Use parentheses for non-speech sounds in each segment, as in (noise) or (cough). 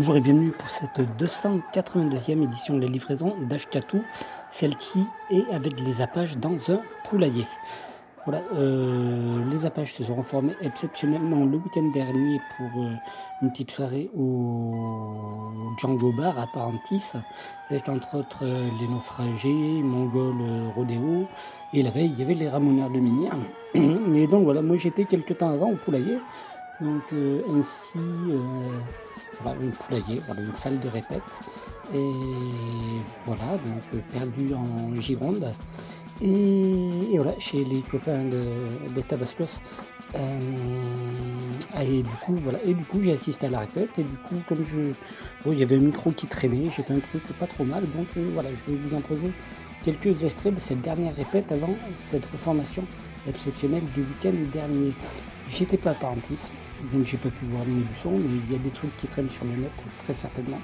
Bonjour et bienvenue pour cette 282e édition de la livraison d'Ashkatou, celle qui est avec les appages dans un poulailler. Voilà, euh, les appages se sont reformés exceptionnellement le week-end dernier pour euh, une petite soirée au Django Bar à Parentis, avec entre autres euh, les naufragés, Mongol Rodéo, et la veille il y avait les ramoneurs de Minière. Et (clears throat) donc voilà, moi j'étais quelques temps avant au poulailler, donc ainsi voilà, un poulailler, une salle de répète. Et voilà, donc perdu en Gironde. Et, voilà, chez les copains de, des Tabascos. Euh, et du coup, voilà, et du coup, j'ai assisté à la répète. Et du coup, comme je, il y avait un micro qui traînait, j'ai fait un truc pas trop mal. Donc euh, voilà, je vais vous en poser quelques extraits de cette dernière répète avant cette reformation exceptionnelle du week-end dernier. J'étais pas Parentis, donc j'ai pas pu voir les buissons, mais il y a des trucs qui traînent sur le net, très certainement.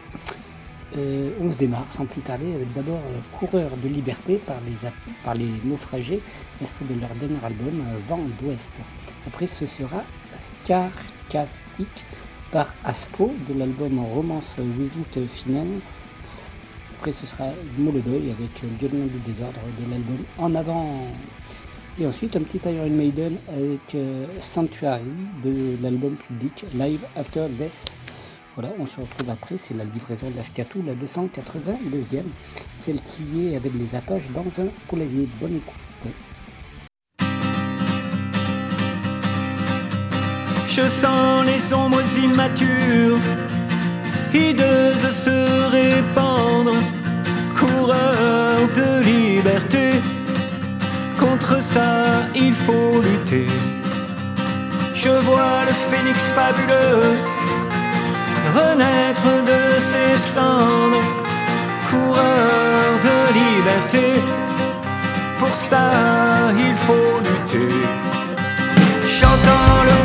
Euh, on se démarre sans plus tarder avec d'abord euh, Coureur de liberté par les, par les naufragés, extrait de leur dernier album euh, Vent d'Ouest. Après ce sera Scarcastic par Aspo de l'album Romance Without Finance. Après ce sera Molodoy avec Lieutenant du désordre de l'album En avant. Et ensuite un petit Iron Maiden avec Sanctuary de l'album public Live After Death. Voilà, on se retrouve après, c'est la livraison de l'Ashkatou, la 282e, celle qui est avec les appages dans un poulailler. Bonne écoute. Je sens les ombres immatures, hideuses se répandre, coureur de liberté. Contre ça, il faut lutter. Je vois le phénix fabuleux renaître de ses cendres, coureur de liberté. Pour ça, il faut lutter. Chantant le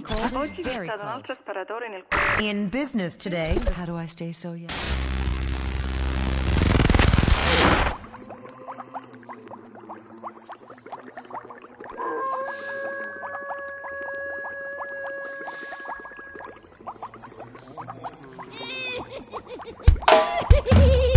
cold is very close. In business today, How do I stay so young? (laughs)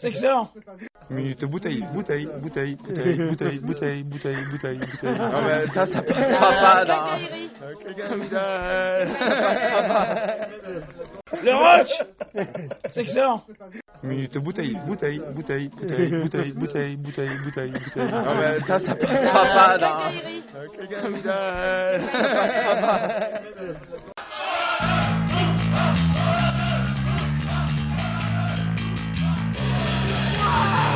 C'est excellent Minute bouteille, bouteille, bouteille, bouteille, bouteille, bouteille, bouteille, bouteille, bouteille. Non mais ça, ça passera pas. Le C'est excellent Minute bouteille, bouteille, bouteille, bouteille, bouteille, bouteille, bouteille, bouteille, bouteille. Non mais ça, ça passera pas Ah!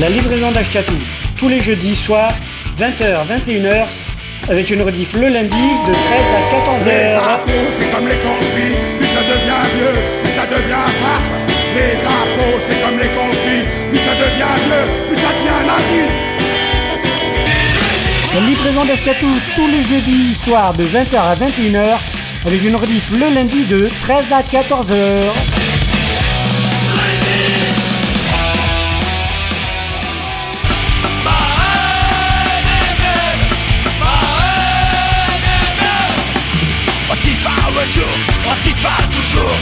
La livraison d'Ashkatou, tous les jeudis soirs, 20h, 21h, avec une rediff le lundi de 13 à 14h. Les c'est comme les conspires, puis ça devient vieux, puis ça devient faf. Les impôts, c'est comme les conspires, puis ça devient vieux, puis ça devient nazi. La livraison d'Ashkatou, tous les jeudis soirs, de 20h à 21h, avec une rediff le lundi de 13 à 14h. Toujours,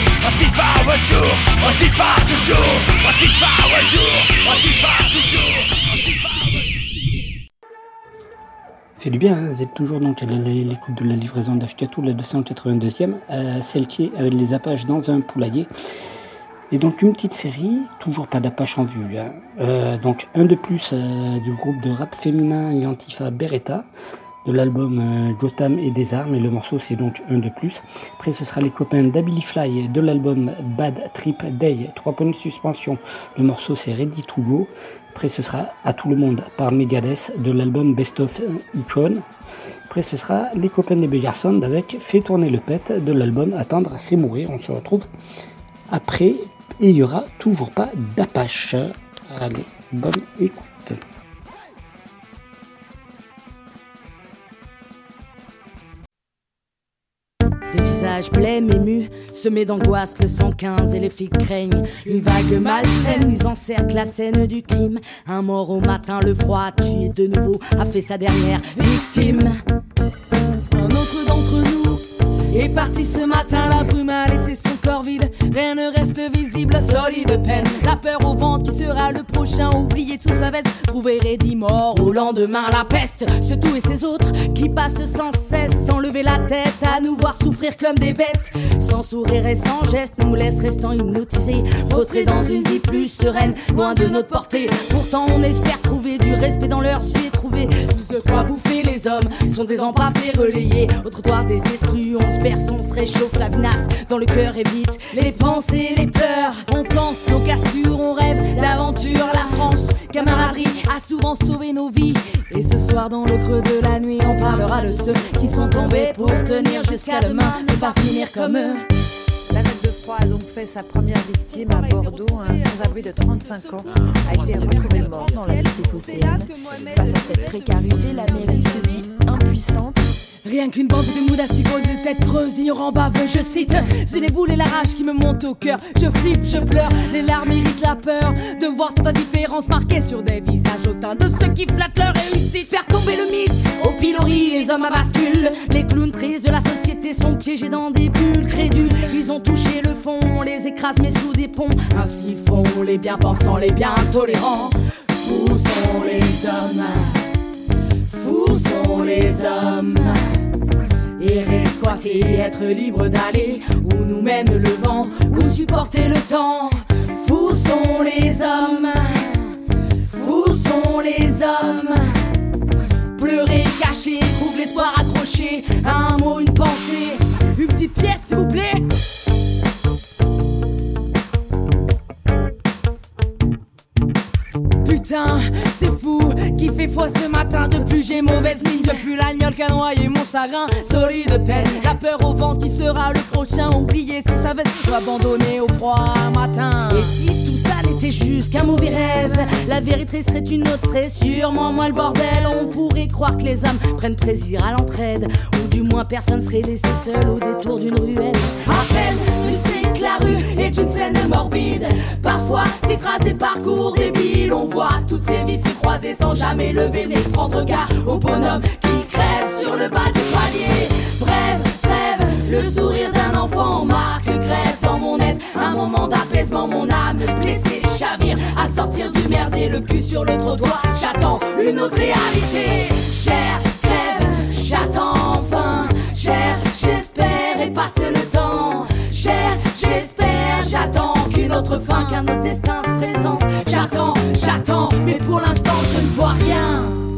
fait du bien, hein, vous êtes toujours donc à l'écoute de la livraison d'Ashkatou, la 282e, euh, celle qui est avec les apaches dans un poulailler. Et donc une petite série, toujours pas d'apache en vue. hein. Euh, donc un de plus euh, du groupe de rap féminin et Antifa Beretta, de l'album euh, Gotham et des armes, et le morceau c'est donc un de plus. Après ce sera les copains d'Ability Fly de l'album Bad Trip Day, 3 points de suspension, le morceau c'est Ready to Go. Après ce sera À tout le monde par Megadeth de l'album Best of Icon. Après ce sera les copains des Begarson avec Fait tourner le pet de l'album Attendre c'est mourir. On se retrouve après et il y aura toujours pas d'Apache. Allez, bonne écoute. Des visages blêmes émus, semés d'angoisse, le 115 et les flics craignent. Une vague malsaine, ils encerclent la scène du crime. Un mort au matin, le froid, tué de nouveau, a fait sa dernière victime. Un autre d'entre nous est parti ce matin, la brume a laissé Rien ne reste visible, solide peine. La peur au ventre qui sera le prochain, oublié sous sa veste. Trouvé Reddy mort au lendemain, la peste. Ce tout et ces autres qui passent sans cesse, sans lever la tête, à nous voir souffrir comme des bêtes. Sans sourire et sans geste, nous laisse restant hypnotisés. Prostrés dans une vie plus sereine, loin de notre portée. Pourtant, on espère trouver du respect dans leurs yeux et trouver plus de quoi bouffer les. Sont des embrassés relayés au trottoir des exclus. On se perce, on se réchauffe la vinasse dans le cœur et vite les pensées, les peurs. On pense nos cassures, on rêve l'aventure, la France. Camaraderie a souvent sauvé nos vies. Et ce soir, dans le creux de la nuit, on parlera de ceux qui sont tombés pour tenir jusqu'à demain, ne pas finir comme eux. La note de froid a donc fait sa première victime à Bordeaux. Un sans-abri de 35 ans a été retrouvé mort dans la cité phocéenne. Face à cette précarité, la mairie se dit impuissante. Rien qu'une bande de moudas de tête creuse, d'ignorants baveux, je cite. C'est les boules et la rage qui me montent au cœur. Je flippe, je pleure, les larmes irritent la peur. De voir tant d'indifférence marquée sur des visages hautains de ceux qui flattent leur réussite. Faire tomber le mythe, au pilori, les hommes à bascule. Les clowns tristes de la société sont piégés dans des bulles crédules. Ils ont touché le fond, on les écrase mais sous des ponts. Ainsi font les bien pensants, les bien tolérants. Fous sont les hommes. Fous sont les hommes. Errer, squatter, être libre d'aller où nous mène le vent, ou supporter le temps. Fous sont les hommes, fous sont les hommes. Pleurer, cacher, trouve l'espoir accroché un mot, une pensée. Une petite pièce, s'il vous plaît. C'est fou qui fait foi ce matin. De plus j'ai mauvaise mine, je plus l'agnole qu'a noyé mon chagrin. Solide peine, la peur au ventre qui sera le prochain. Oublié sous sa veste ou abandonné au froid matin. Et si tout ça n'était juste qu'un mauvais rêve, la vérité serait une autre, sûrement moins le bordel. On pourrait croire que les hommes prennent plaisir à l'entraide, ou du moins personne serait laissé seul au détour d'une ruelle. À peine est une scène morbide. Parfois, s'y trace des parcours débiles. On voit toutes ces vies se croiser sans jamais lever le nez. Prendre garde au bonhomme qui crève sur le bas du palier. Bref, trêve, le sourire d'un enfant marque grève dans mon être. Un moment d'apaisement, mon âme blessée chavire. À sortir du merdier, le cul sur le trottoir. J'attends une autre réalité. Cher, crève, j'attends enfin. Cher, j'espère et passe le temps. Cher, j'espère, j'attends qu'une autre fin, qu'un autre destin se présente. J'attends, j'attends, mais pour l'instant je ne vois rien.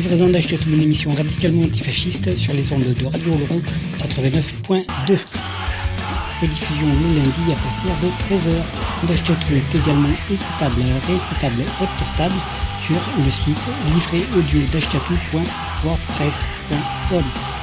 livraison d'Ashkatou, une émission radicalement antifasciste sur les ondes de Radio Oloron 89.2. Rediffusion le lundi à partir de 13h. D'Ashkatou est également écoutable, réécoutable, podcastable sur le site livréaudio.wordpress.com.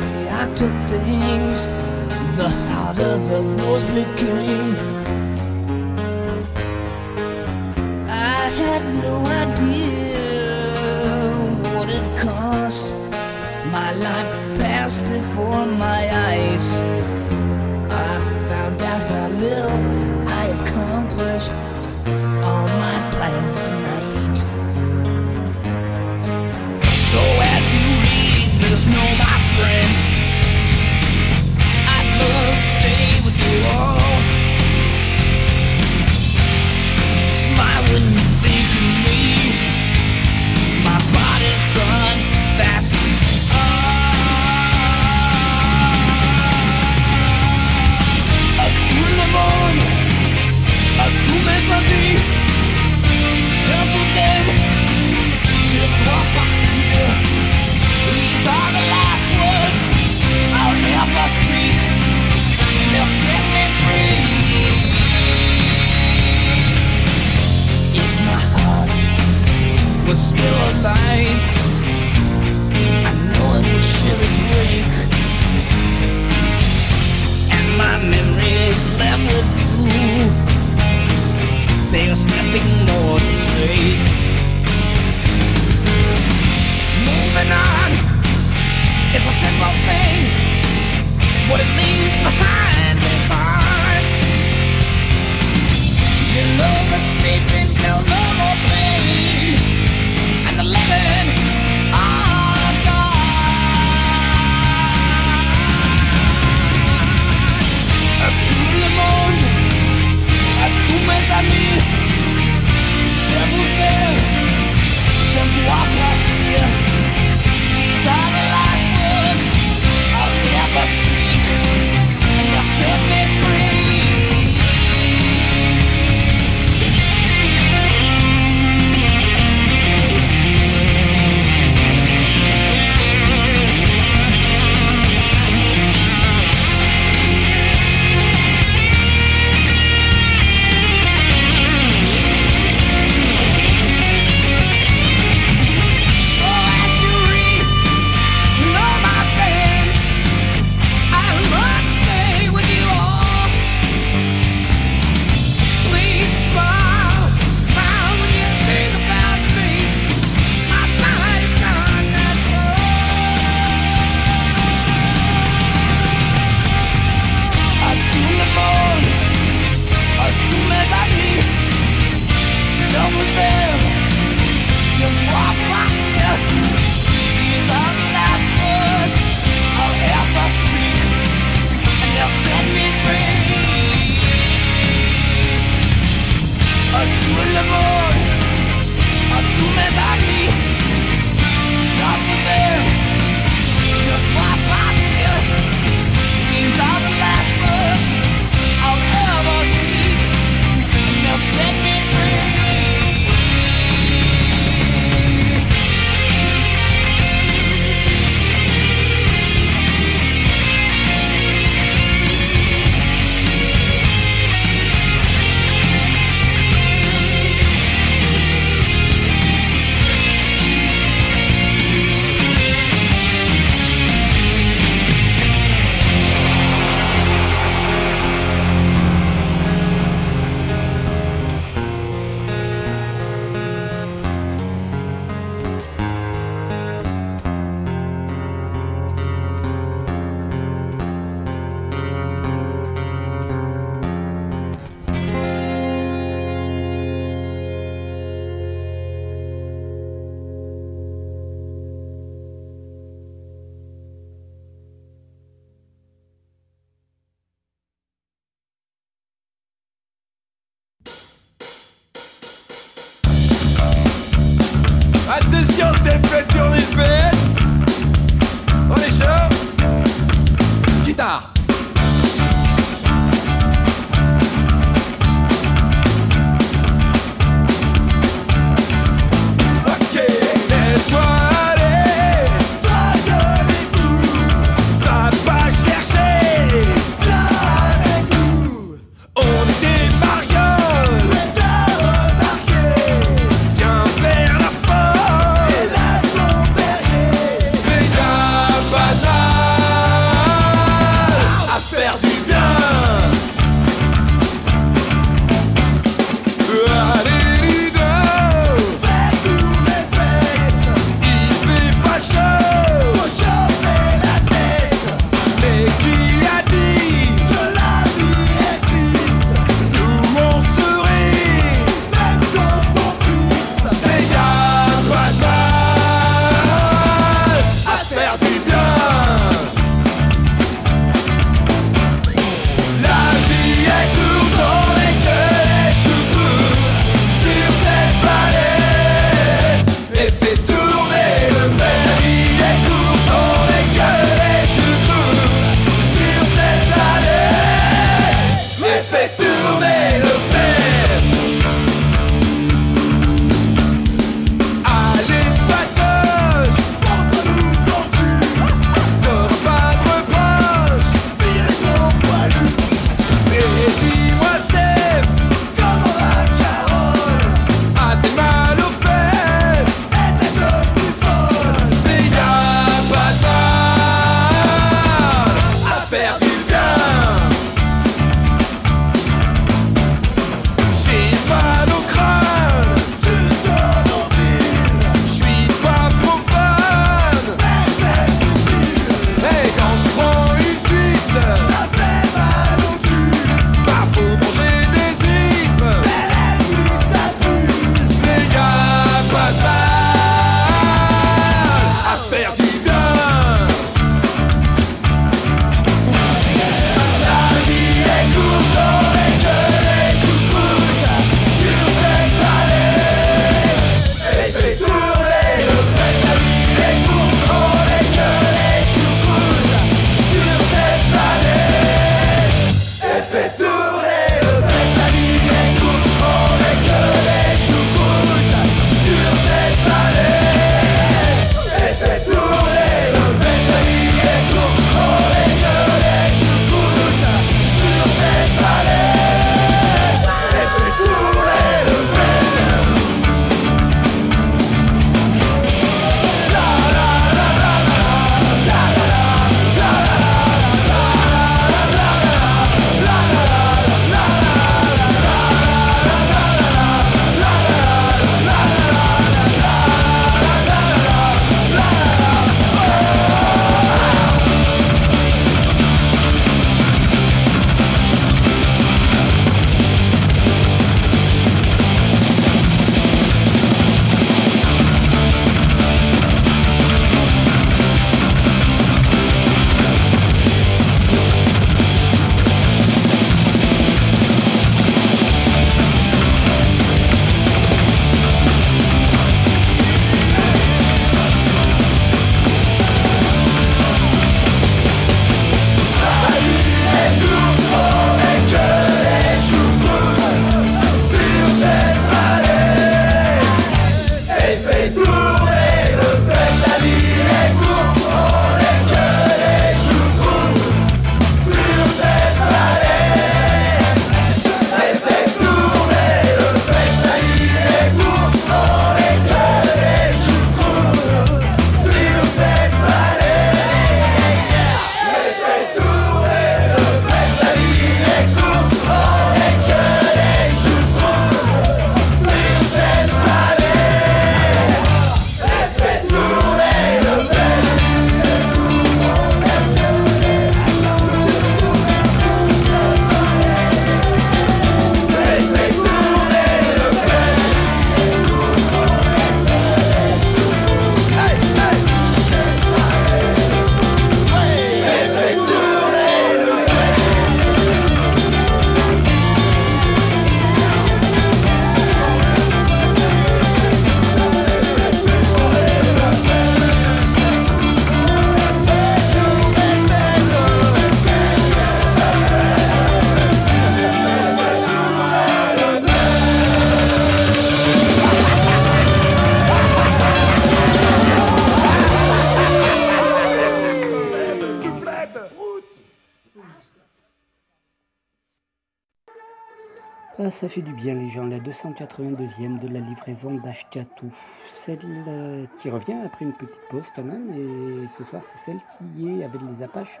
282e de la livraison d'Ashkatou. Celle euh, qui revient après une petite pause quand même, et ce soir c'est celle qui est avec les Apaches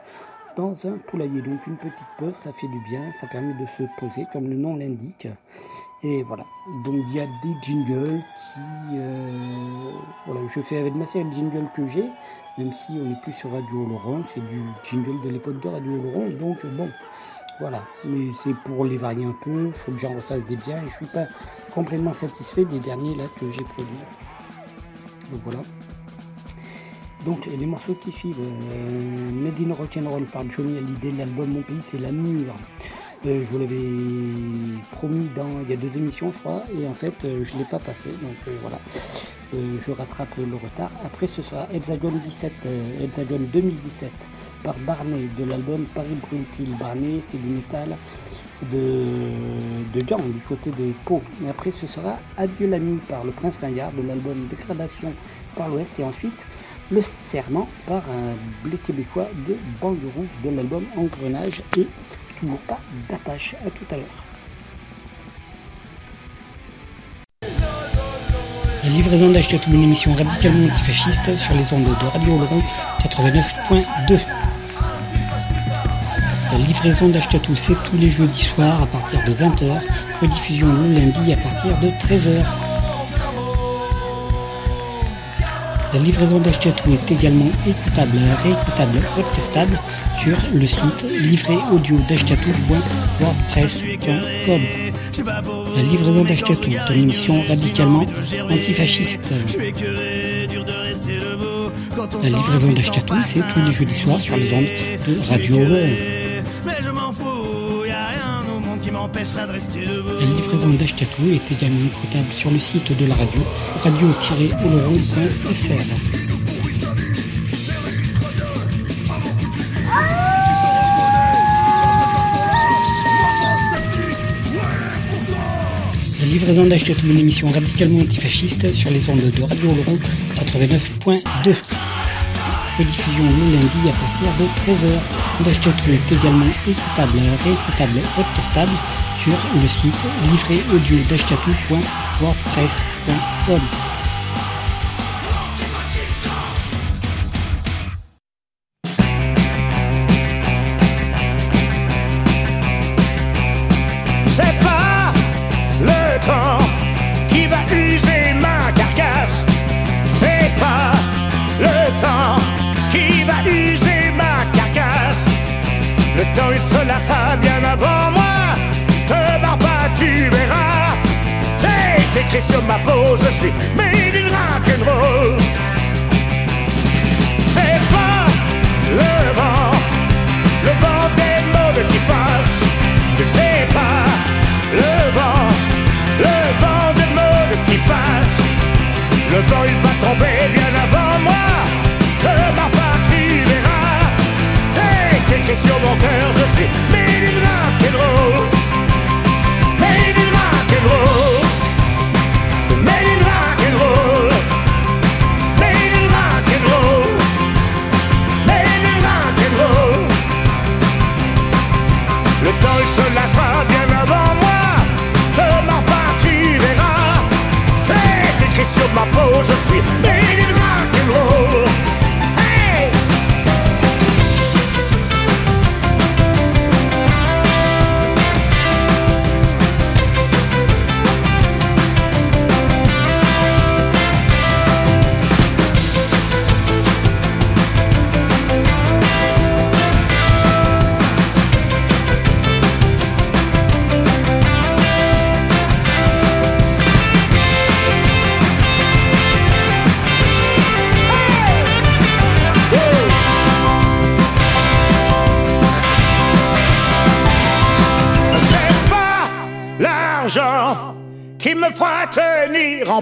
dans un poulailler. Donc une petite pause, ça fait du bien, ça permet de se poser comme le nom l'indique. Et voilà, donc il y a des jingles qui... euh, voilà, je fais avec ma série de jingles que j'ai, même si on n'est plus sur Radio Laurent, c'est du jingle de l'époque de Radio Laurent, donc bon, voilà. Mais c'est pour les varier un peu, il faut que j'en refasse des biens, et je suis pas complètement satisfait des derniers là que j'ai produits. Donc voilà. Donc les morceaux qui suivent, euh, Made in Rock'n'Roll par Johnny Hallyday, l'album Mon Pays c'est l'amour. Euh, je vous l'avais promis dans il y a deux émissions je crois et en fait euh, je ne l'ai pas passé donc euh, voilà je rattrape le retard. Après ce sera Hexagon 17, euh, Hexagon 2017 par Barney de l'album Paris Brûle-t-il. Barney c'est du métal de, de Gand, du côté de Pau. Et après ce sera Adieu l'ami par le Prince Ringard de l'album Dégradation par l'Ouest et ensuite le Serment par un blé québécois de Banlieue Rouge de l'album Engrenage et toujours pas d'Apache. À tout à l'heure. La livraison d'Ashkatou, une émission radicalement antifasciste sur les ondes de Radio Laurent 89.2. La livraison d'Ashkatou, c'est tous les jeudis soirs à partir de 20h, rediffusion le lundi à partir de 13h. La livraison d'Ashkatou est également écoutable, réécoutable, podcastable sur le site livréaudio.wordpress.com. La livraison d'Ashkatou est une émission radicalement antifasciste. La livraison d'Ashkatou, c'est tous les jeudis soirs sur les ondes de Radio Laurent. La livraison d'Ashkatou est également écoutable sur le site de la radio, radio-oloron.fr. La livraison d'Ashkatou, une émission radicalement antifasciste sur les ondes de Radio Laurent 89.2. Rediffusion le lundi à partir de 13h. D'Ashkatou est également écoutable, réécoutable, podcastable le site livréaudio.wordpress.com. C'est pas le temps qui va user ma carcasse. C'est pas le temps qui va user ma carcasse. Le temps il se lassera Écrit sur ma peau, je suis made in rock'n'roll. C'est pas le vent, le vent des mauvais qui passe. C'est pas le vent, le vent des mauvais qui passe. Le vent il va tomber bien avant moi. Barre pas, tu verras. C'est écrit sur mon cœur, je suis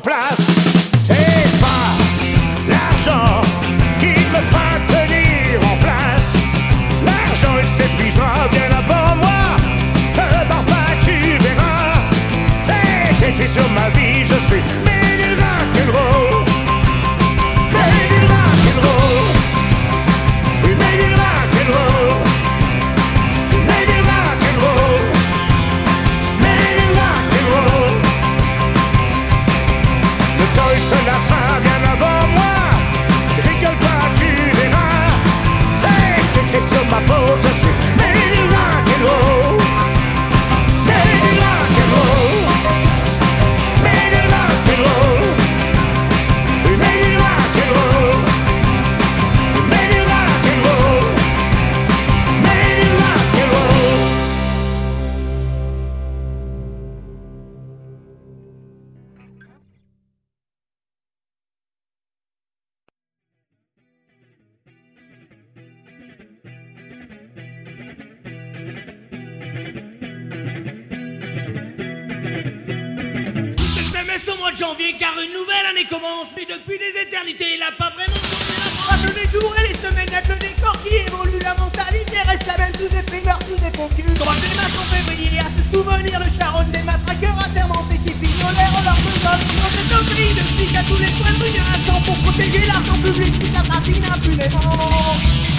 tenir au mois de janvier car une nouvelle année commence. Mais depuis des éternités, il a pas vraiment changé la les jours et les semaines, que des corps qui évoluent. La mentalité reste la même, tous des primeurs, tous des focus. Droit des matchs en février, à se souvenir le charron des matraqueurs intermentés qui pignolèrent leurs besoins. Dans cet un pays de flics à tous les coins de rue, pour protéger l'argent public qui s'attrapine impunément.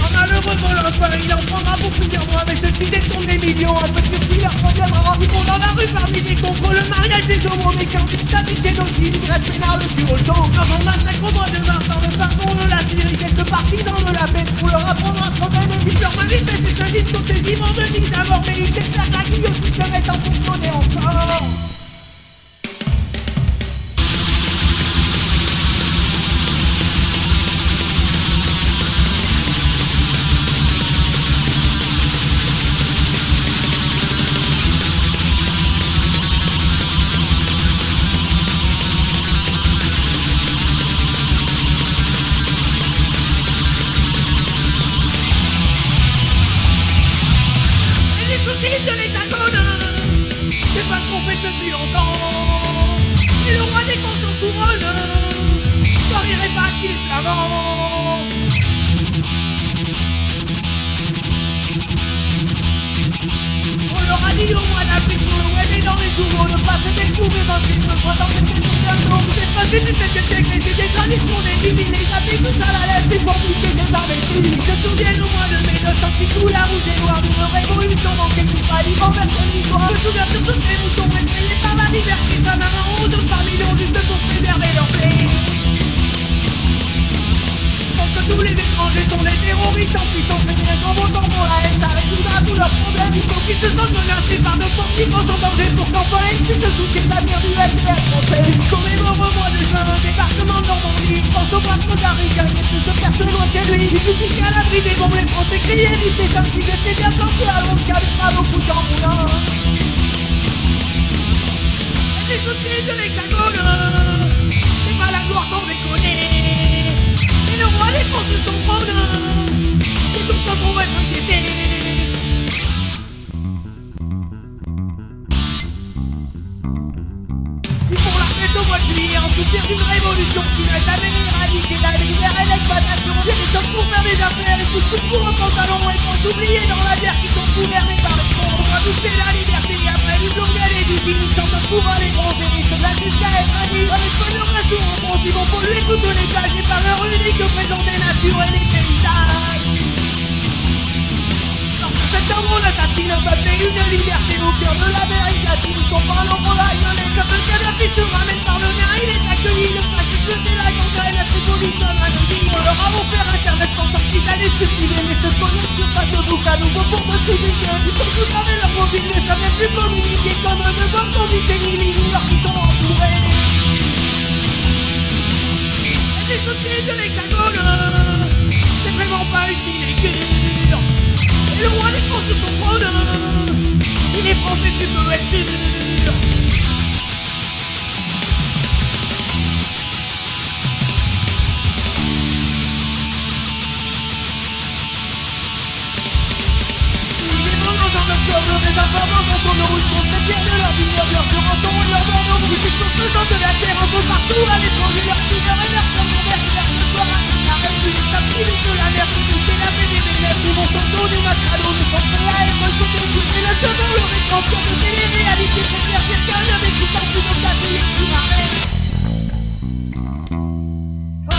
On a le revolver, il en prendra pour plusieurs mois ceux qui détournent des millions, un peu de leur reviendra vont dans la rue parmi les contre le mariage des homos Mais quand ils s'habitent génocide, ils restent pénal le cul au temps. Avant massacre au mois de mars, dans le pardon de la Syrie Quelques partisans de la paix pour leur apprendre à se Ils leur manifestent et se disent tous ces immenses de vie d'avoir mérité de faire la se en fonctionner encore pensant qu'ils allaient se cultiver, mais ce connectent pas de bouc à nouveau pour me critiquer. Ils sont tous avec leur mobile, ne savent plus communiquer comme de bonnes convités, ni leaders qui sont entourés. Et les soucis de l'hexagone, c'est vraiment pas utile dur. Et le roi des France sur son trône Il est français, tu peux être sûr dans ton eau Ils sont de leur vie, leur juranton et leur bandeau Ils sont la terre un peu partout à l'étranger Leur figure et leur femme, leur mère, leur soir La République, la République de la mer, la paix des bénéfices vont s'en des macrados, ils sont prêts à être sautés Et sur de télé-réalité Préfère quelqu'un avec qui de ta vie et m'arrête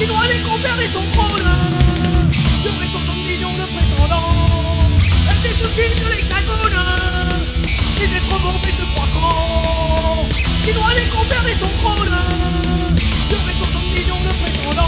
Il doit aller converser son trône. Je ferai 60 millions de prétendants. C'est soucis de l'hexagone Il est trop bon, mais se croit grand Il doit aller converser son trône. Je ferai 60 millions de prétendants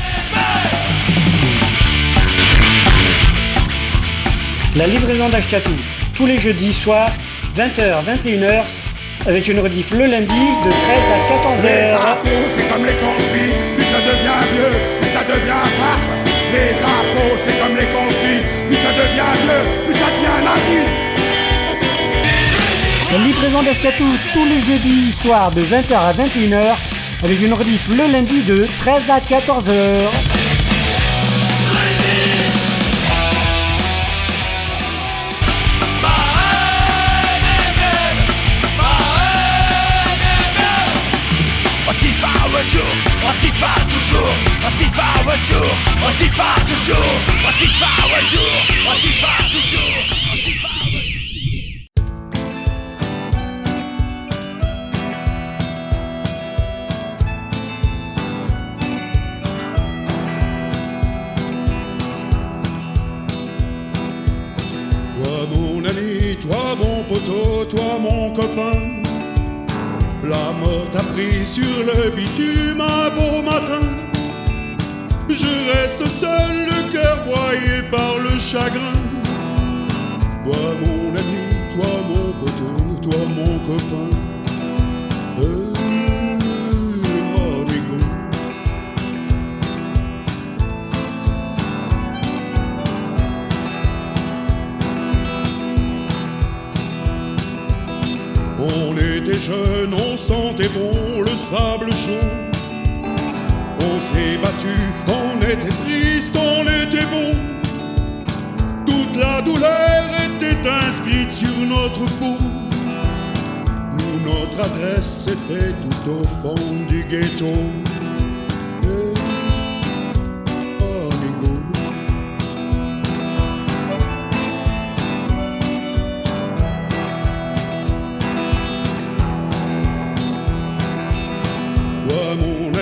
La livraison d'Ashkatou, tous les jeudis soirs, 20h, 21h, avec une rediff le lundi de 13 à Les 14h. impôts, c'est comme les conspires, plus ça devient vieux, plus ça devient farf. Les impôts, c'est comme les conspires, plus ça devient vieux, plus ça devient nazi. La livraison d'Ashkatou, tous les jeudis soirs de 20h à 21h, avec une rediff le lundi de 13 à 14h. Toujours, Antifa un jour, Antifa toujours, Antifa un jour, Antifa toujours, Antifa jour. Toi mon ami, toi mon poteau, toi mon copain. La mort t'a pris sur le bitume un beau matin. Je reste seul, le cœur broyé par le chagrin. Toi mon ami, toi mon poteau, toi mon copain. Euh, amigo. On était jeunes, on sentait bon le sable chaud. On s'est battu, on était triste, on était bon. Toute la douleur était inscrite sur notre peau. Nous, notre adresse était tout au fond du ghetto.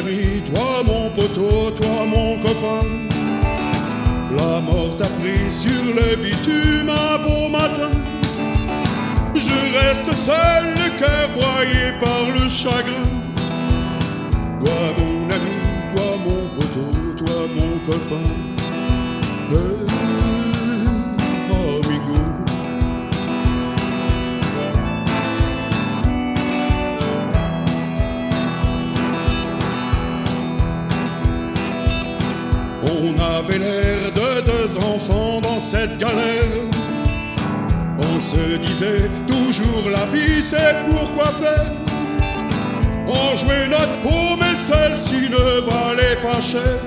Eh, toi mon poteau, toi sur le bitume un beau matin. Je reste seul, le cœur broyé par le chagrin. On se disait toujours la vie c'est pourquoi faire. On jouait notre peau mais celle-ci ne valait pas cher.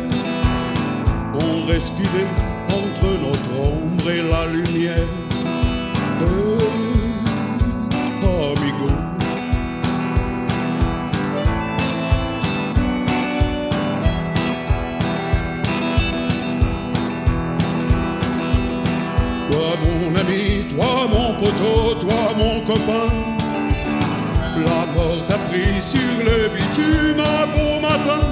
On respirait entre notre ombre et la lumière. Amigo. Toi mon copain. La mort t'a pris sur le bitume un beau matin.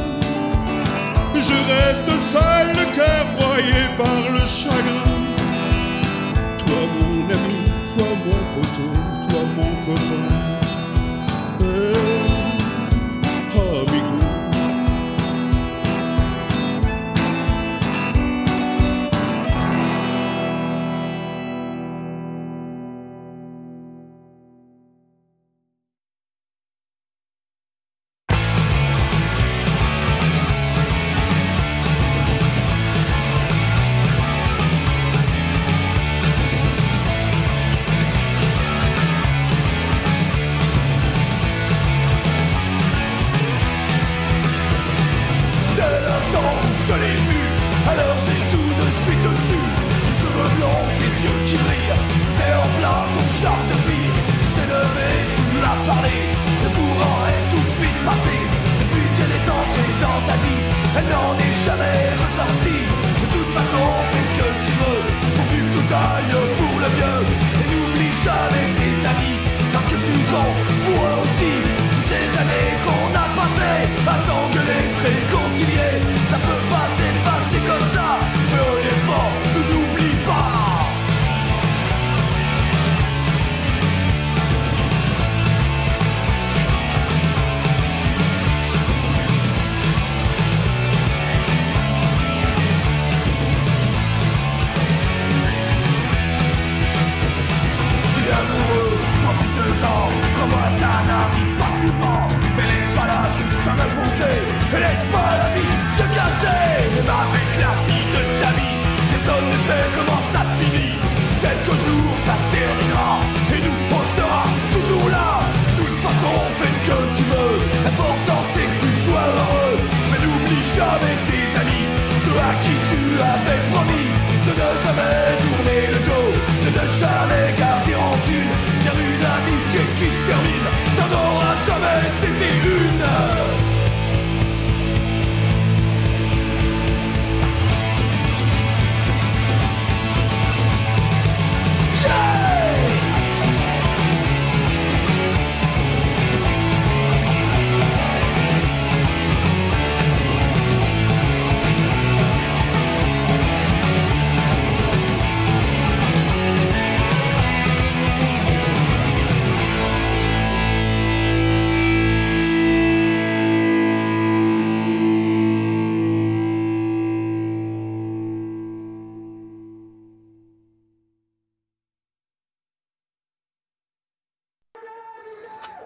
Je reste seul, le cœur broyé par le chagrin. Toi mon ami, toi mon poteau, toi mon copain.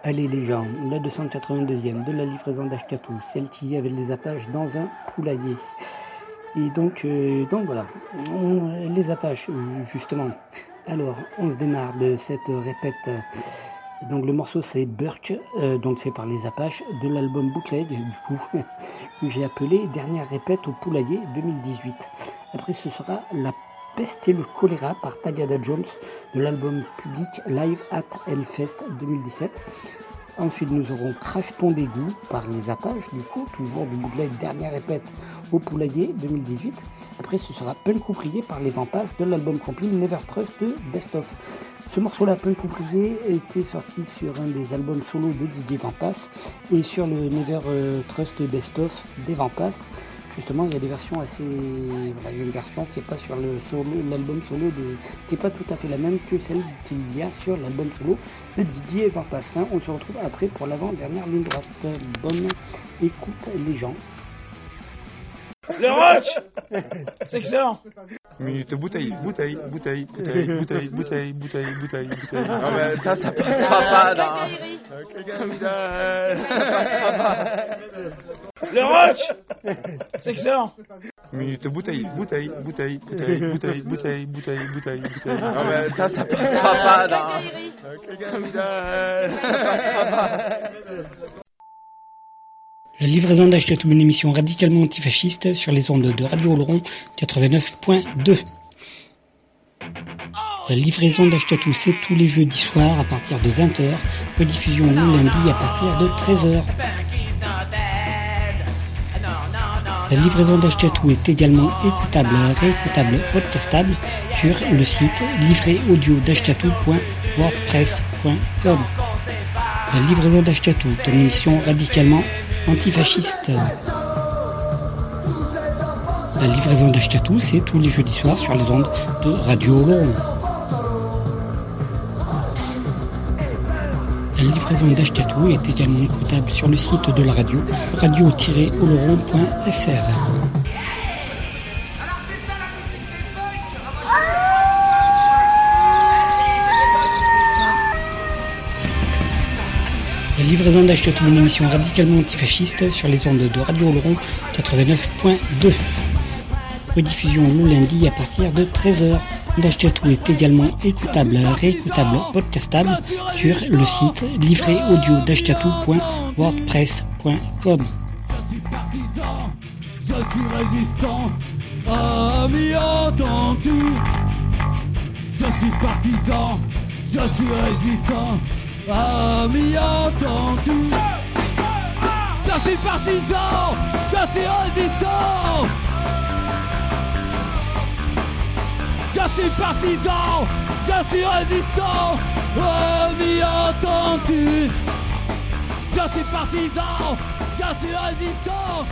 Allez les gens, la 282e de la livraison d'Ashkatou, celle qui avait les apaches dans un poulailler. Et donc, euh, donc voilà, les apaches, justement. Alors, on se démarre de cette répète. Donc le morceau c'est Burke, euh, donc c'est par les Apaches de l'album Bootleg, du coup, (laughs) que j'ai appelé Dernière répète au poulailler 2018. Après ce sera La peste le choléra par Tagada Jones de l'album public Live at Hellfest 2017. Ensuite, nous aurons Crash ton dégoût par les Apaches, du coup, toujours du bootleg Dernière répète au Poulailler 2018. Après, ce sera Punk Ouvrier par les Vampas de l'album complet Never Trust de Best of. Ce morceau-là, Punk Ouvrier, était sorti sur un des albums solo de Didier Vampas et sur le Never euh, Trust Best of des Vampas. Justement, il y a des versions assez. Il y a une version qui n'est pas sur l'album solo de. qui n'est pas tout à fait la même que celle qu'il y sur l'album solo de Didier Vampas. On se retrouve après pour l'avant-dernière ligne droite. Bonne écoute, les gens. Le roach C'est excellent Minute bouteille, bouteille, bouteille, bouteille, bouteille, bouteille, bouteille, bouteille, bouteille. Non mais ça, ça passera pas. Le roach C'est excellent Minute bouteille, bouteille, bouteille, bouteille, bouteille, bouteille, bouteille, bouteille, bouteille. Non mais ça, ça passera pas. La livraison d'Achetatou, une émission radicalement antifasciste sur les ondes de Radio Oloron 89.2. La livraison d'Achetatou, c'est tous les jeudis soirs à partir de 20h, rediffusion le lundi à partir de 13h. La livraison d'Achetatou est également écoutable, réécoutable, podcastable sur le site livréaudio.wordpress.com. La livraison d'Ashkatou, ton émission radicalement antifasciste. La livraison d'Ashkatou, c'est tous les jeudis soirs sur les ondes de Radio Oloron. La livraison d'Ashkatou est également écoutable sur le site de la radio, radio-oloron.fr. livraison d'Ashkatou, une émission radicalement antifasciste sur les ondes de Radio Oloron 89.2. Rediffusion le lundi à partir de 13h. Dashkatou est également écoutable, réécoutable, podcastable sur le site livréaudio.dashkatou.wordpress.com. Je suis résistant, ami entends-tu? Je suis partisan, je suis résistant, ami entends-tu Je suis partisan, je suis résistant! Je suis partisan, je suis résistant, ami entends-tu Je suis partisan, je suis résistant,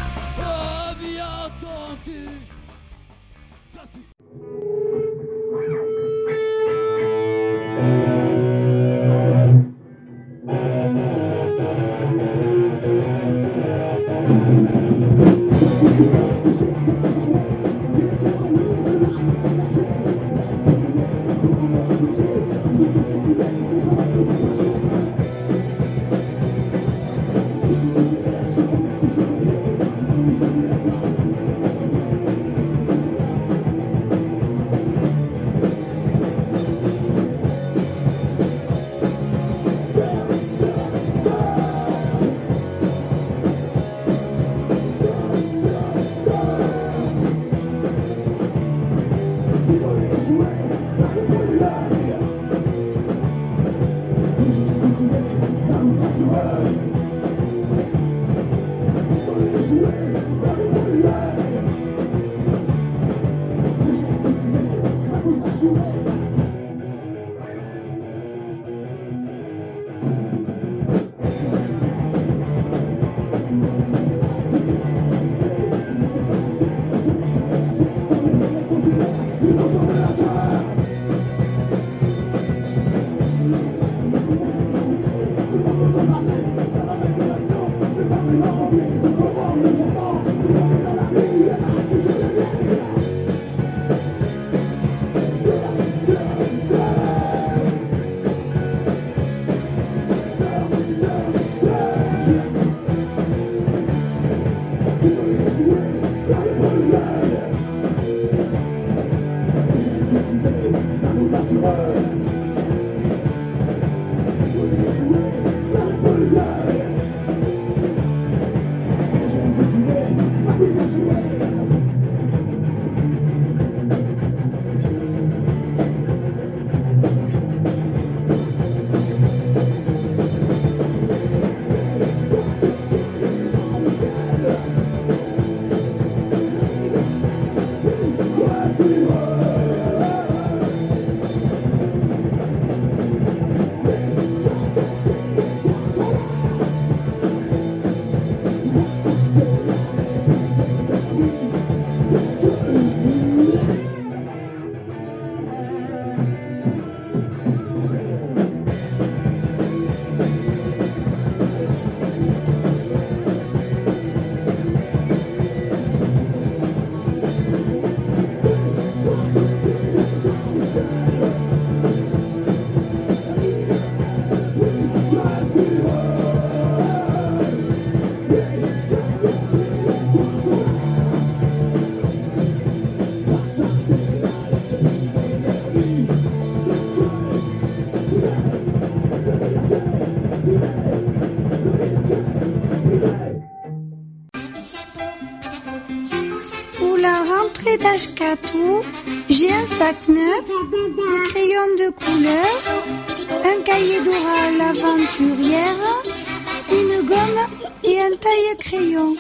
une gomme et un taille-crayon,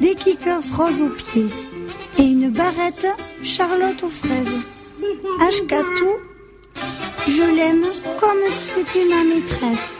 des kickers roses aux pieds et une barrette Charlotte aux fraises. Ashkatou, je l'aime comme c'était ma maîtresse.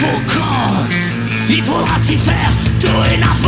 nouveau camp. Il faudra s'y faire tout dorénavant.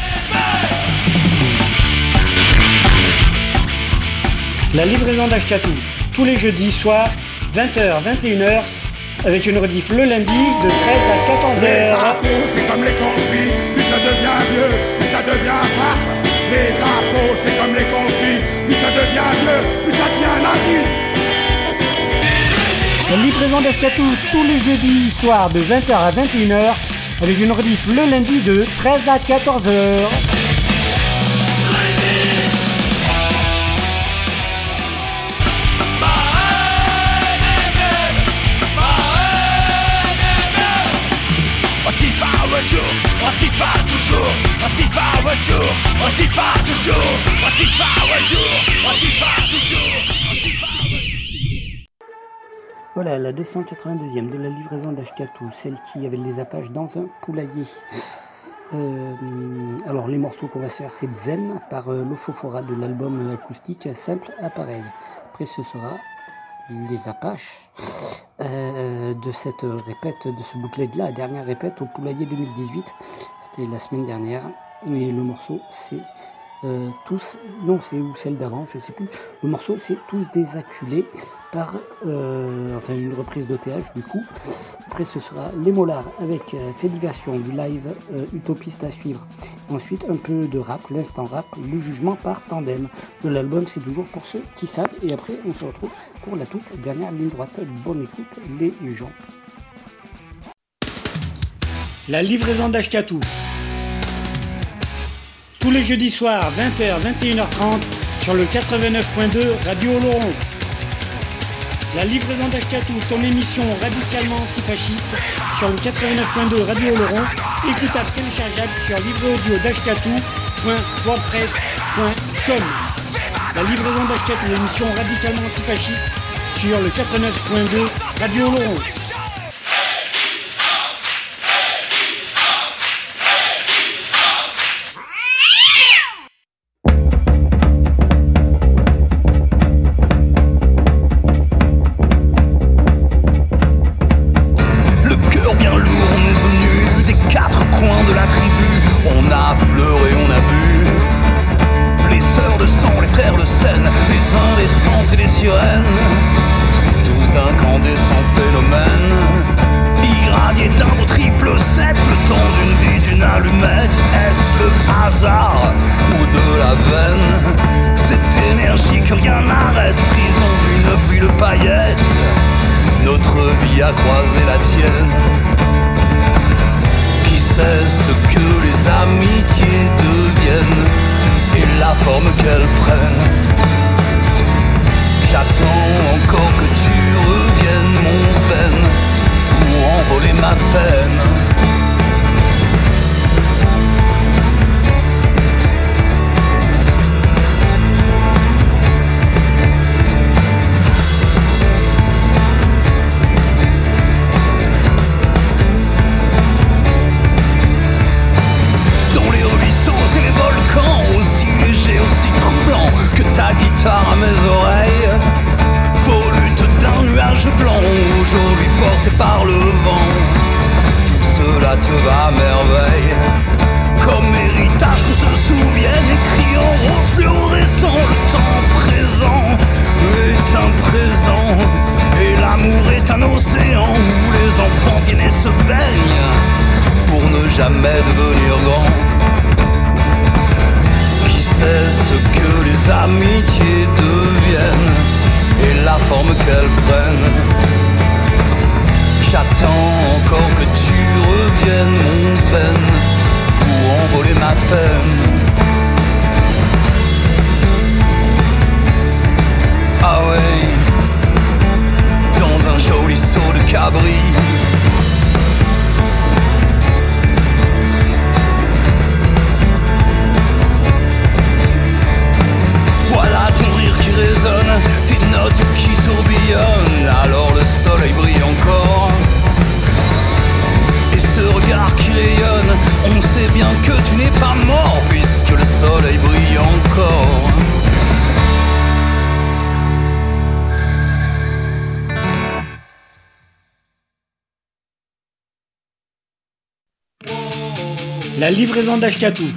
La livraison d'Ashkatou, tous les jeudis soirs, 20h, 21h, avec une rediff le lundi de 13 à 14h. impôts, c'est comme les plus ça devient vieux, plus ça devient faf. Les impôts, c'est comme les plus ça devient vieux, plus ça devient nazi. La livraison d'Ashkatou, tous les jeudis soirs, de 20h à 21h, avec une rediff le lundi de 13 à 14h. Antifa Toujours, toujours, Voilà la 282e de la livraison d'Ashkatou, celle qui avait les apaches dans un poulailler. Euh, alors les morceaux qu'on va se faire c'est Zen par euh, l'Ofofora de l'album acoustique Simple Appareil. Après ce sera les Apaches euh, de cette répète, de ce bootleg là, la dernière répète au Poulailler 2018. C'était la semaine dernière. Et le morceau c'est euh, tous, non c'est ou celle d'avant, je sais plus. Le morceau c'est tous des acculés par, euh, enfin une reprise d'OTH du coup. Après ce sera Les Molars avec euh, fait diversion du live euh, utopiste à suivre. Ensuite un peu de rap, l'instant rap, le jugement par tandem. De l'album c'est toujours pour ceux qui savent. Et après on se retrouve pour la toute dernière ligne droite. Bonne écoute les gens. La livraison d'Ashkatou. Tous les jeudis soirs, 20h, 21h30, sur le 89.2 Radio Oloron. La livraison d'Ashkatou, ton émission radicalement antifasciste, sur le 89.2 Radio Oloron, écoutable téléchargeable sur livreaudio.wordpress.com. La livraison d'Ashkatou, émission radicalement antifasciste, sur le 89.2 Radio Oloron. la livraison d'Ashkatou.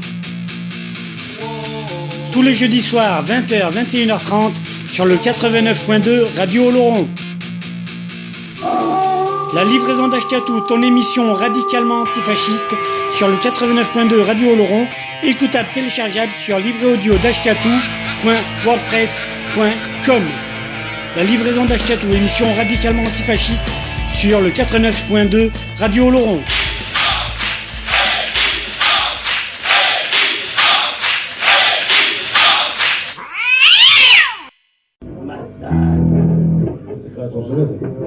Tous les jeudis soirs, 20h, 21h30, sur le 89.2 Radio Oloron. La livraison d'Ashkatou, ton émission radicalement antifasciste, sur le 89.2 Radio Oloron, écoutable, téléchargeable sur livréaudio wordpress.com La livraison d'Ashkatou, émission radicalement antifasciste, sur le 89.2 Radio Oloron. Muchas gracias.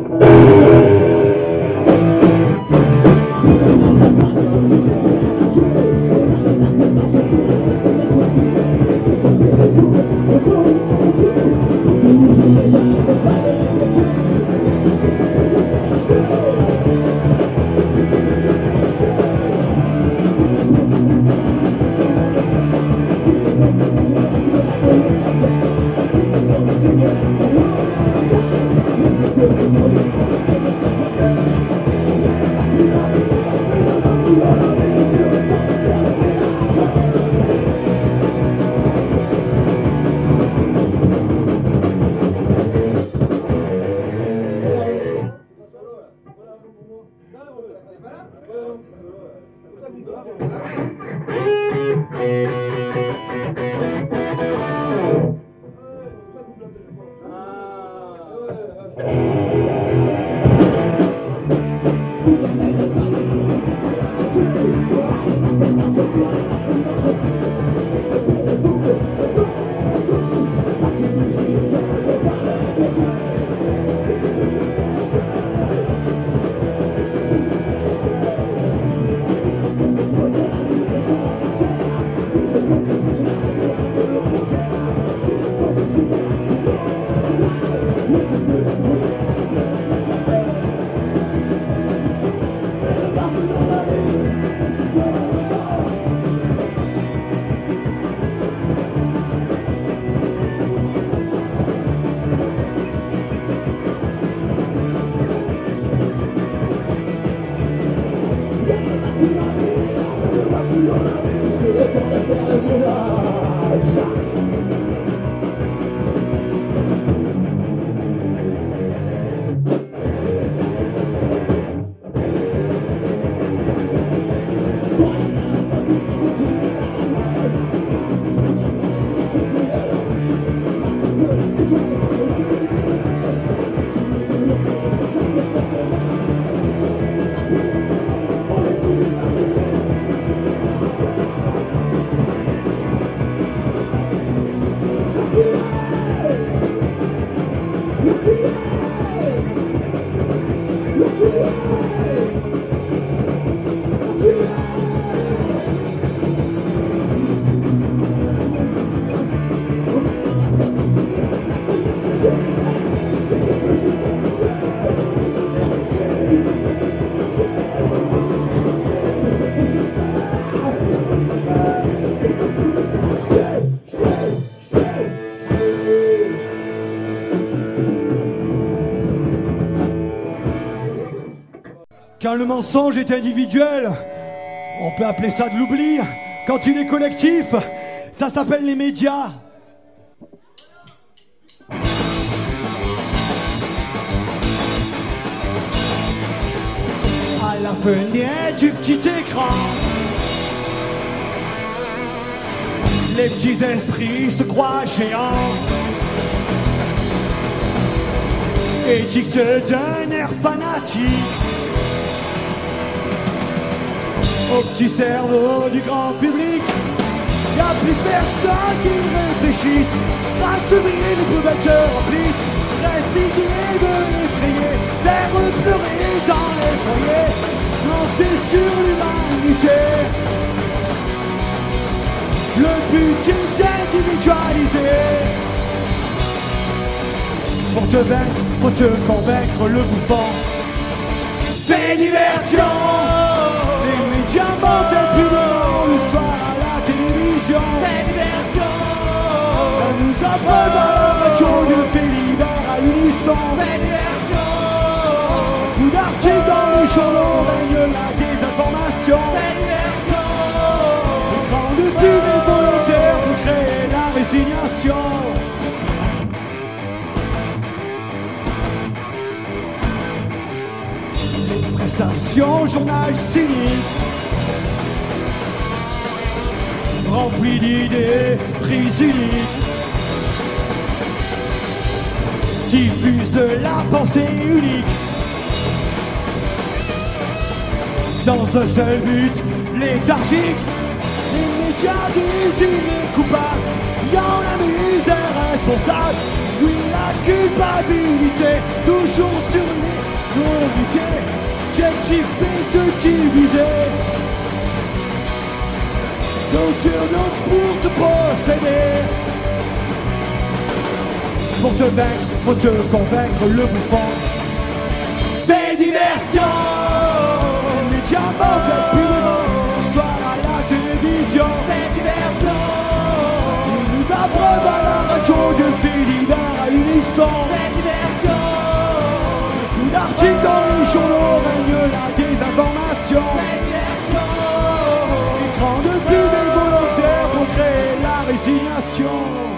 Quand le mensonge est individuel, on peut appeler ça de l'oubli. Quand il est collectif, ça s'appelle les médias. À la fenêtre du petit écran, les petits esprits se croient géants. Et dictent d'un air fanatique au petit cerveau du grand public. Y a plus personne qui réfléchisse. Pas de souvenirs, les poubelles se remplissent. Reste vigilé de l'effrayer, faire pleurer dans les foyers. C'est sur l'humanité. Le but est individualisé. Pour te vaincre, faut te convaincre le bouffon. Fais diversion! Les médias mentent plus devant le soir à la télévision. Fais diversion! On nous apprend dans la radio de fait l'hiver à l'unisson. Diversion! Coup d'articles dans les journaux règne la désinformation. Fais diversion! Écran de fumée volontaire pour créer la résignation. Prestation, journal cynique Rempli d'idées, prise unique Diffuse la pensée unique. Dans un seul but, léthargique. Les médias désignent les coupables Y'en a misère responsable. Oui, la culpabilité Toujours sur les Objectif est de diviser Notre pour te posséder Pour te vaincre, faut te convaincre le bouffon Fais diversion. Depuis le soir à la télévision. Fais diversion. Ils nous abreuvent à la radio de Philippe à l'unisson Fais résignation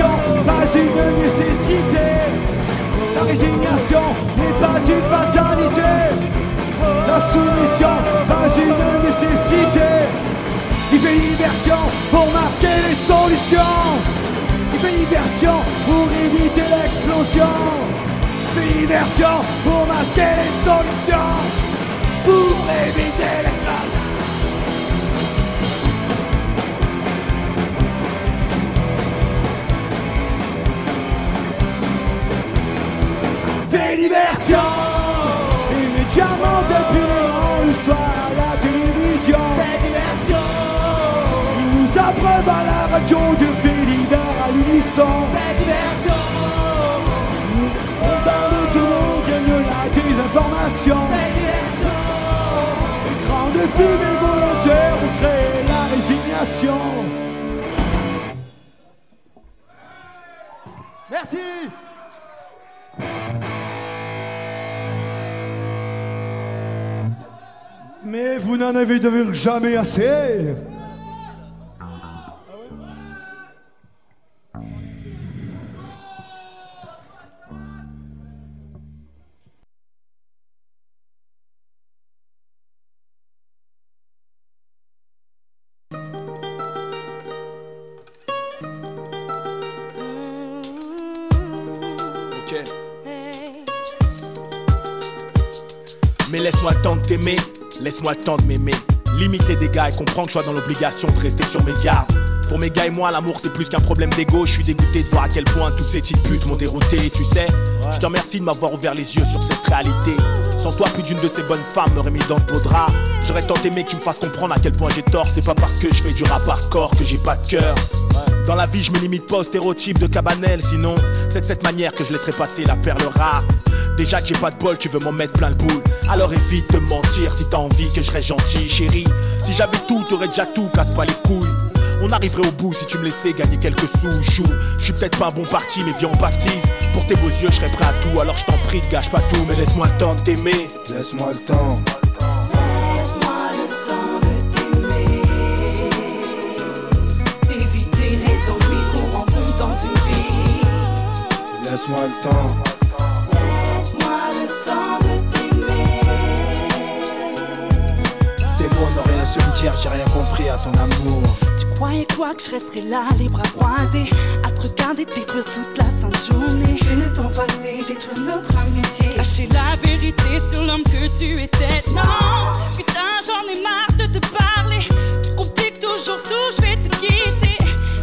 pas une nécessité. La résignation n'est pas une fatalité. La soumission, pas une nécessité. Il fait diversion pour masquer les solutions. Il fait diversion pour éviter l'explosion. Il fait diversion pour masquer les solutions. Pour éviter l'explosion. Diversion Immédiatement depuis le le soir à la télévision. Fais diversion Ils nous abreuvent à la radio de fait l'hiver à l'unisson. Fais diversion Dans le tournoi gagne la désinformation. Fais diversion Écran de fumée volontaire pour créer la résignation vous n'en avez jamais assez. Mais laisse-moi de t'aimer, laisse-moi le temps de m'aimer. Limite les dégâts et comprends que je sois dans l'obligation de rester sur mes gardes. Pour mes gars et moi, l'amour c'est plus qu'un problème d'ego. Je suis dégoûté de voir à quel point toutes ces petites putes m'ont dérouté. Tu sais, je te remercie de m'avoir ouvert les yeux sur cette réalité. Sans toi, plus d'une de ces bonnes femmes m'aurait mis dans le beau. J'aurais tant aimé qu'ils me fassent comprendre à quel point j'ai tort. C'est pas parce que je fais du rap hardcore que j'ai pas de cœur. Dans la vie, je me limite pas aux stéréotypes de Cabanel. Sinon, c'est de cette manière que je laisserai passer la perle rare. Déjà que j'ai pas de bol, tu veux m'en mettre plein le boule. Alors évite de mentir si t'as envie que je reste gentil, chérie. Si j'avais tout, t'aurais déjà tout, casse pas les couilles. On arriverait au bout si tu me laissais gagner quelques sous, chou. Je suis peut-être pas un bon parti, mais viens on baptise. Pour tes beaux yeux, je serais prêt à tout. Alors je t'en prie, gâche pas tout, mais laisse-moi le temps de t'aimer. Laisse-moi le temps. Laisse-moi le temps dire, j'ai rien compris à ton amour. Tu croyais quoi que je resterais là, les bras croisés, à te regarder détruire toute la sainte journée? C'est le temps passé, détruire notre amitié? Cacher la vérité sur l'homme que tu étais. Non, putain, j'en ai marre de te parler. Tu compliques toujours tout, je vais te quitter.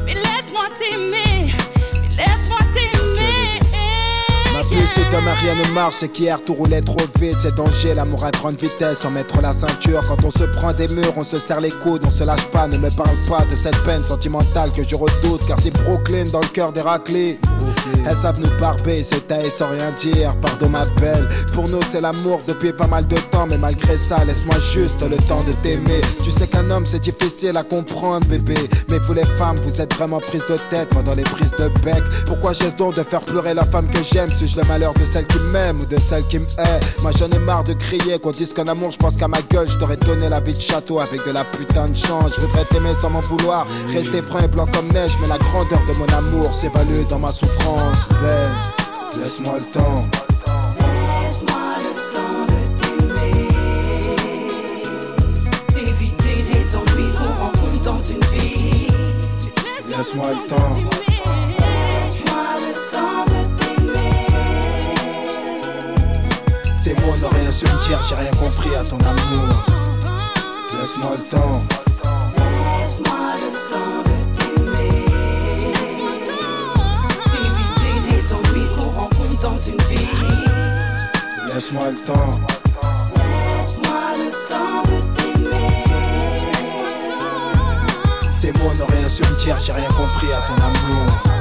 Mais laisse-moi t'aimer, Comme Ariane Mars, c'est qu'hier tout roulait trop vite. C'est danger, l'amour à grande vitesse, sans mettre la ceinture. Quand on se prend des murs, on se serre les coudes, on se lâche pas. Ne me parle pas de cette peine sentimentale que je redoute. Car c'est Brooklyn dans le cœur d'Héraclée. Elles savent nous barber, se tailler sans rien dire. Pardon ma belle, pour nous c'est l'amour depuis pas mal de temps. Mais malgré ça, laisse-moi juste le temps de t'aimer. Tu sais qu'un homme c'est difficile à comprendre, bébé. Mais vous les femmes, vous êtes vraiment prises de tête pendant les prises de bec. Pourquoi j'ai donc de faire pleurer la femme que j'aime? Suis-je le malheur de celle qui m'aime ou de celle qui me hait Moi j'en ai marre de crier qu'on dise qu'un amour, je pense qu'à ma gueule, je t'aurais donné la vie de château avec de la putain de chance. Je voudrais t'aimer sans m'en vouloir, rester franc et blanc comme neige. Mais la grandeur de mon amour s'évalue dans ma souffrance. Belle, laisse-moi le temps. Laisse-moi le temps de t'aimer, d'éviter les ennuis qu'on rencontre dans une vie. Laisse-moi le temps. Dire, j'ai rien compris à ton amour. Laisse-moi le temps. Laisse-moi le temps de t'aimer, d'éviter les ennuis qu'on rencontre dans une vie. Laisse-moi le temps. Laisse-moi le temps de t'aimer. Tes mots n'ont rien su me dire, j'ai rien compris à ton amour.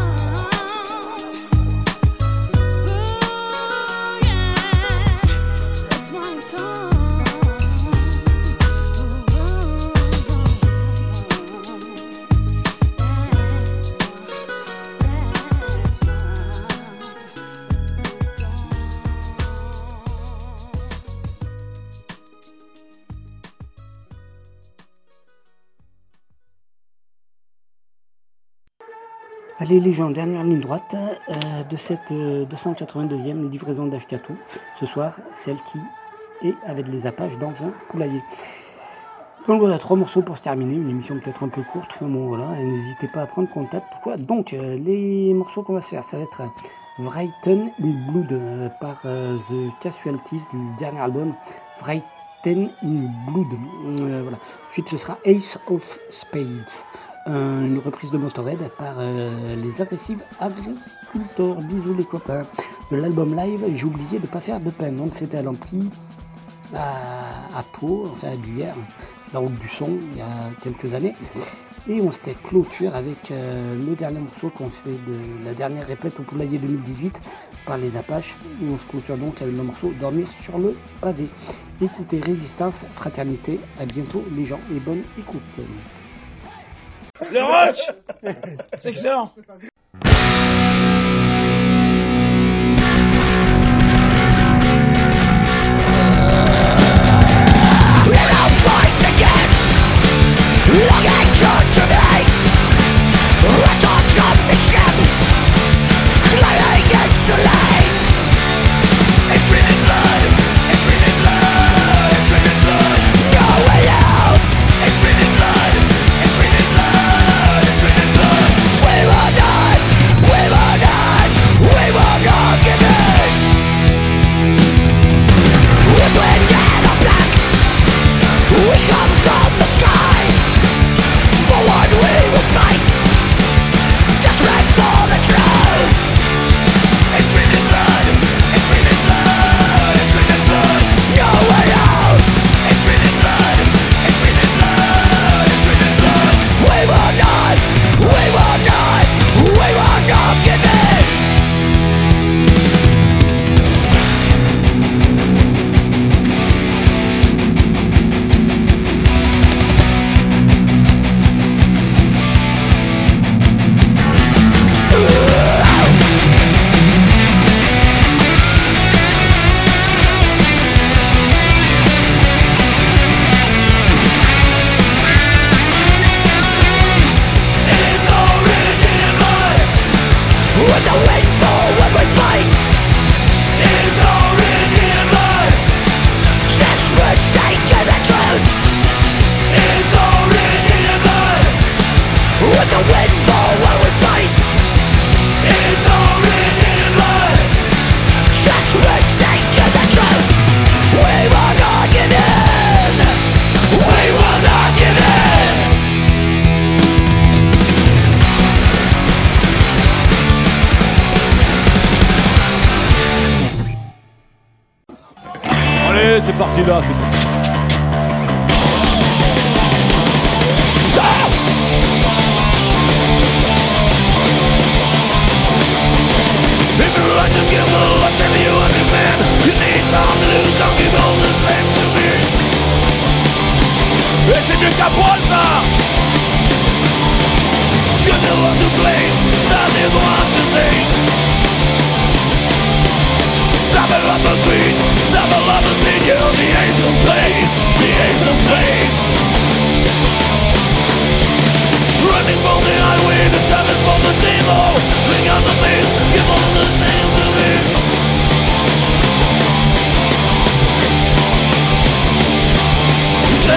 Les gens, dernière ligne droite euh, de cette euh, 282e livraison d'Ashkatou. Ce soir, celle qui est avec les apaches dans un poulailler. Donc voilà, trois morceaux pour se terminer, une émission peut-être un peu courte, mais bon voilà, n'hésitez pas à prendre contact. Donc euh, les morceaux qu'on va se faire, ça va être Wrighten in Blood euh, par euh, The Casualties du dernier album Wrighten in Blood. Euh, voilà. Ensuite ce sera Ace of Spades, une reprise de Motorhead par euh, les agressives agriculteurs. Bisous les copains. De l'album live, j'ai oublié de pas faire de peine, donc c'était à l'ampli à, à Pau, enfin à Bière, la route du son, il y a quelques années. Et on s'était clôture avec euh, le dernier morceau qu'on se fait de la dernière répète au Poulailler 2018 par les Apaches. Et on se clôture donc avec le morceau Dormir sur le pavé. Écoutez Résistance, Fraternité, à bientôt les gens et bonne écoute. Le roach (laughs) C'est excellent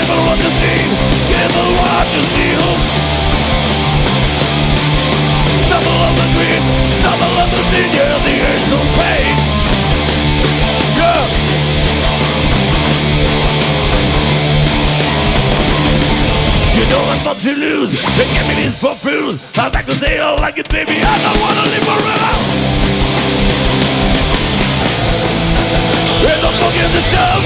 Never what you see, Double of the the the of Yeah You know I'm to lose. They give me this for fools. I'd like to say I like it baby. I don't wanna live forever And don't forget the show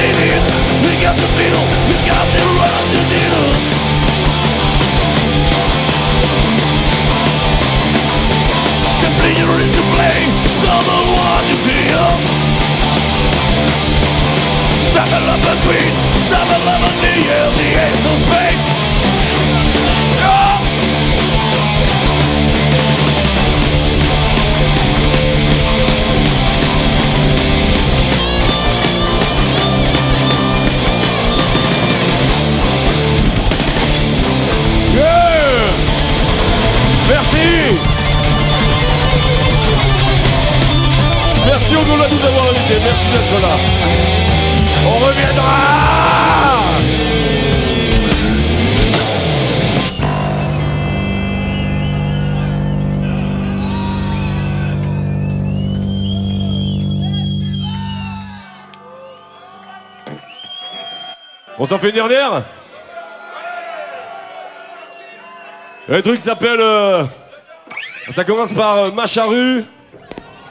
babies Pick up the beetle, pick up the rotten needles The bleeder is to blame, the other one is here Never love a queen, never love the knee, the ace of Merci de nous avoir invités, merci d'être là. On reviendra On s'en fait une dernière Le truc s'appelle. euh, ça commence par euh,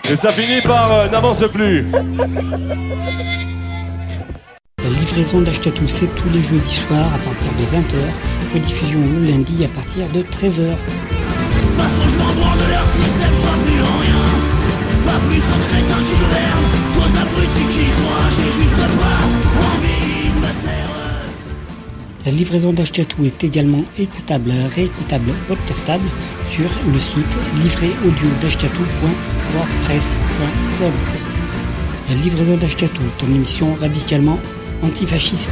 et ça finit par euh, N'avance plus. La livraison d'Ashkatou, c'est tous les jeudis soirs à partir de 20h, rediffusion le lundi à partir de 13h. toute façon je m'en branle de leur système, je vois plus en rien Pas plus en crétin qui gouverne Qu'aux abrutis qui croient, j'ai juste pas envie de me taire La livraison d'Ashkatou est également écoutable, réécoutable, podcastable sur le site livréaudio.wordpress.com. La livraison d'Ashkatou, ton émission radicalement antifasciste.